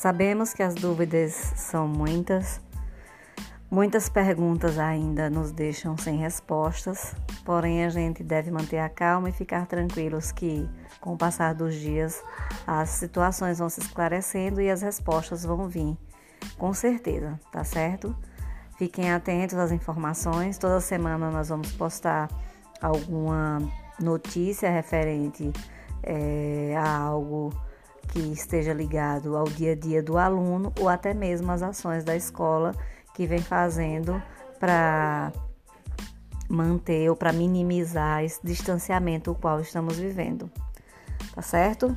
Sabemos que as dúvidas são muitas, muitas perguntas ainda nos deixam sem respostas, porém a gente deve manter a calma e ficar tranquilos que, com o passar dos dias, as situações vão se esclarecendo e as respostas vão vir, com certeza, tá certo? Fiquem atentos às informações, toda semana nós vamos postar alguma notícia referente é, a algo que esteja ligado ao dia a dia do aluno ou até mesmo às ações da escola que vem fazendo para manter ou para minimizar esse distanciamento o qual estamos vivendo. Tá certo?